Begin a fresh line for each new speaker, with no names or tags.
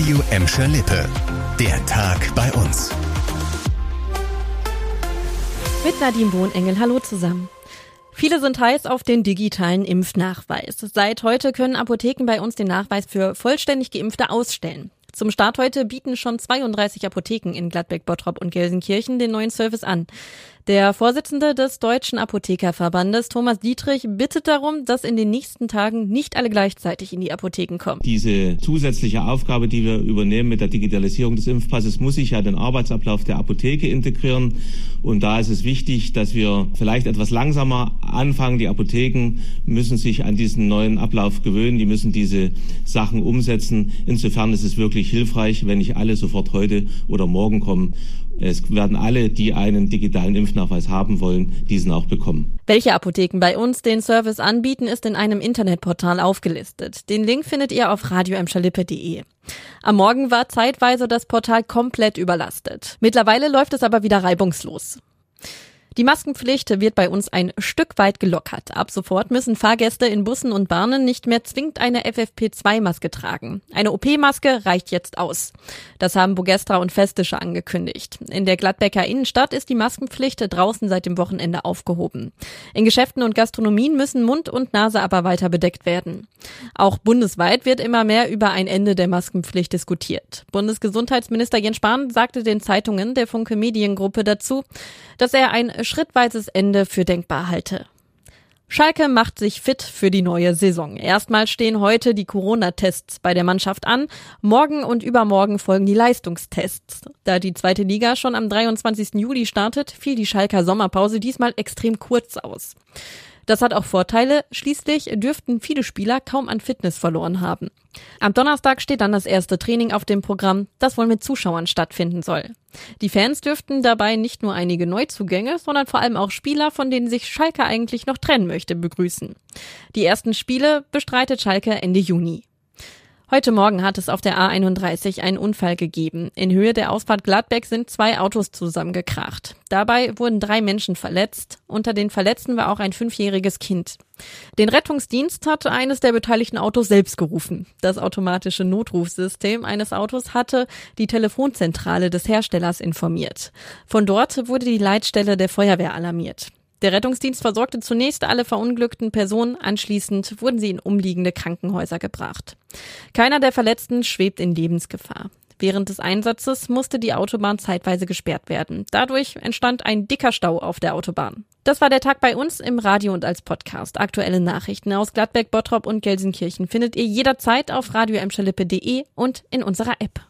Radio Emscher Lippe. Der Tag bei uns.
Mit Nadine Wohnengel. Hallo zusammen. Viele sind heiß auf den digitalen Impfnachweis. Seit heute können Apotheken bei uns den Nachweis für vollständig Geimpfte ausstellen. Zum Start heute bieten schon 32 Apotheken in Gladbeck, Bottrop und Gelsenkirchen den neuen Service an. Der Vorsitzende des Deutschen Apothekerverbandes, Thomas Dietrich, bittet darum, dass in den nächsten Tagen nicht alle gleichzeitig in die Apotheken kommen.
Diese zusätzliche Aufgabe, die wir übernehmen mit der Digitalisierung des Impfpasses, muss sich ja den Arbeitsablauf der Apotheke integrieren. Und da ist es wichtig, dass wir vielleicht etwas langsamer anfangen. Die Apotheken müssen sich an diesen neuen Ablauf gewöhnen. Die müssen diese Sachen umsetzen. Insofern ist es wirklich hilfreich, wenn nicht alle sofort heute oder morgen kommen. Es werden alle, die einen digitalen Impfnachweis haben wollen, diesen auch bekommen.
Welche Apotheken bei uns den Service anbieten, ist in einem Internetportal aufgelistet. Den Link findet ihr auf radioemschalippe.de. Am Morgen war zeitweise das Portal komplett überlastet. Mittlerweile läuft es aber wieder reibungslos. Die Maskenpflicht wird bei uns ein Stück weit gelockert. Ab sofort müssen Fahrgäste in Bussen und Bahnen nicht mehr zwingend eine FFP2-Maske tragen. Eine OP-Maske reicht jetzt aus. Das haben Bogestra und Festische angekündigt. In der Gladbecker Innenstadt ist die Maskenpflicht draußen seit dem Wochenende aufgehoben. In Geschäften und Gastronomien müssen Mund und Nase aber weiter bedeckt werden. Auch bundesweit wird immer mehr über ein Ende der Maskenpflicht diskutiert. Bundesgesundheitsminister Jens Spahn sagte den Zeitungen der Funke Mediengruppe dazu, dass er ein schrittweises Ende für denkbar halte. Schalke macht sich fit für die neue Saison. Erstmal stehen heute die Corona-Tests bei der Mannschaft an. Morgen und übermorgen folgen die Leistungstests. Da die zweite Liga schon am 23. Juli startet, fiel die Schalker Sommerpause diesmal extrem kurz aus. Das hat auch Vorteile. Schließlich dürften viele Spieler kaum an Fitness verloren haben. Am Donnerstag steht dann das erste Training auf dem Programm, das wohl mit Zuschauern stattfinden soll. Die Fans dürften dabei nicht nur einige Neuzugänge, sondern vor allem auch Spieler, von denen sich Schalke eigentlich noch trennen möchte, begrüßen. Die ersten Spiele bestreitet Schalke Ende Juni. Heute Morgen hat es auf der A31 einen Unfall gegeben. In Höhe der Ausfahrt Gladbeck sind zwei Autos zusammengekracht. Dabei wurden drei Menschen verletzt. Unter den Verletzten war auch ein fünfjähriges Kind. Den Rettungsdienst hatte eines der beteiligten Autos selbst gerufen. Das automatische Notrufsystem eines Autos hatte die Telefonzentrale des Herstellers informiert. Von dort wurde die Leitstelle der Feuerwehr alarmiert. Der Rettungsdienst versorgte zunächst alle verunglückten Personen, anschließend wurden sie in umliegende Krankenhäuser gebracht. Keiner der Verletzten schwebt in Lebensgefahr. Während des Einsatzes musste die Autobahn zeitweise gesperrt werden. Dadurch entstand ein dicker Stau auf der Autobahn. Das war der Tag bei uns im Radio und als Podcast. Aktuelle Nachrichten aus Gladbeck, Bottrop und Gelsenkirchen findet ihr jederzeit auf radio und in unserer App.